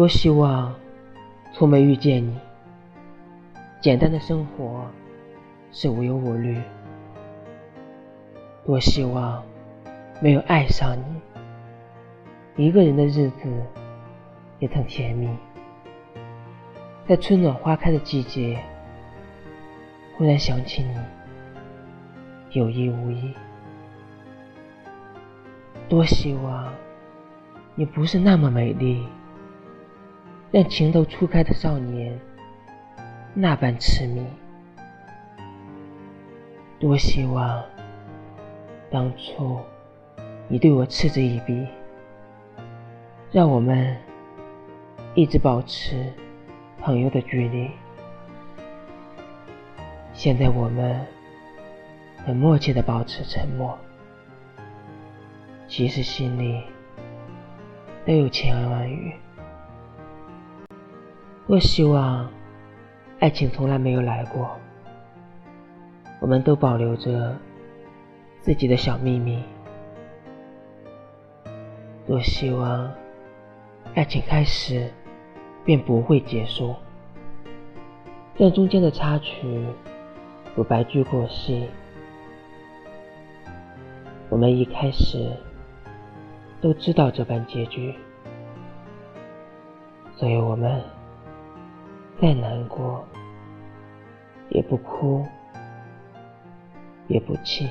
多希望从没遇见你，简单的生活是无忧无虑。多希望没有爱上你，一个人的日子也曾甜蜜。在春暖花开的季节，忽然想起你，有意无意。多希望你不是那么美丽，让情窦初开的少年那般痴迷。多希望当初你对我嗤之以鼻，让我们一直保持朋友的距离。现在我们很默契的保持沉默。其实心里都有千言万语，多希望爱情从来没有来过，我们都保留着自己的小秘密。多希望爱情开始便不会结束，让中间的插曲如白驹过隙。我们一开始。都知道这般结局，所以我们再难过，也不哭，也不气。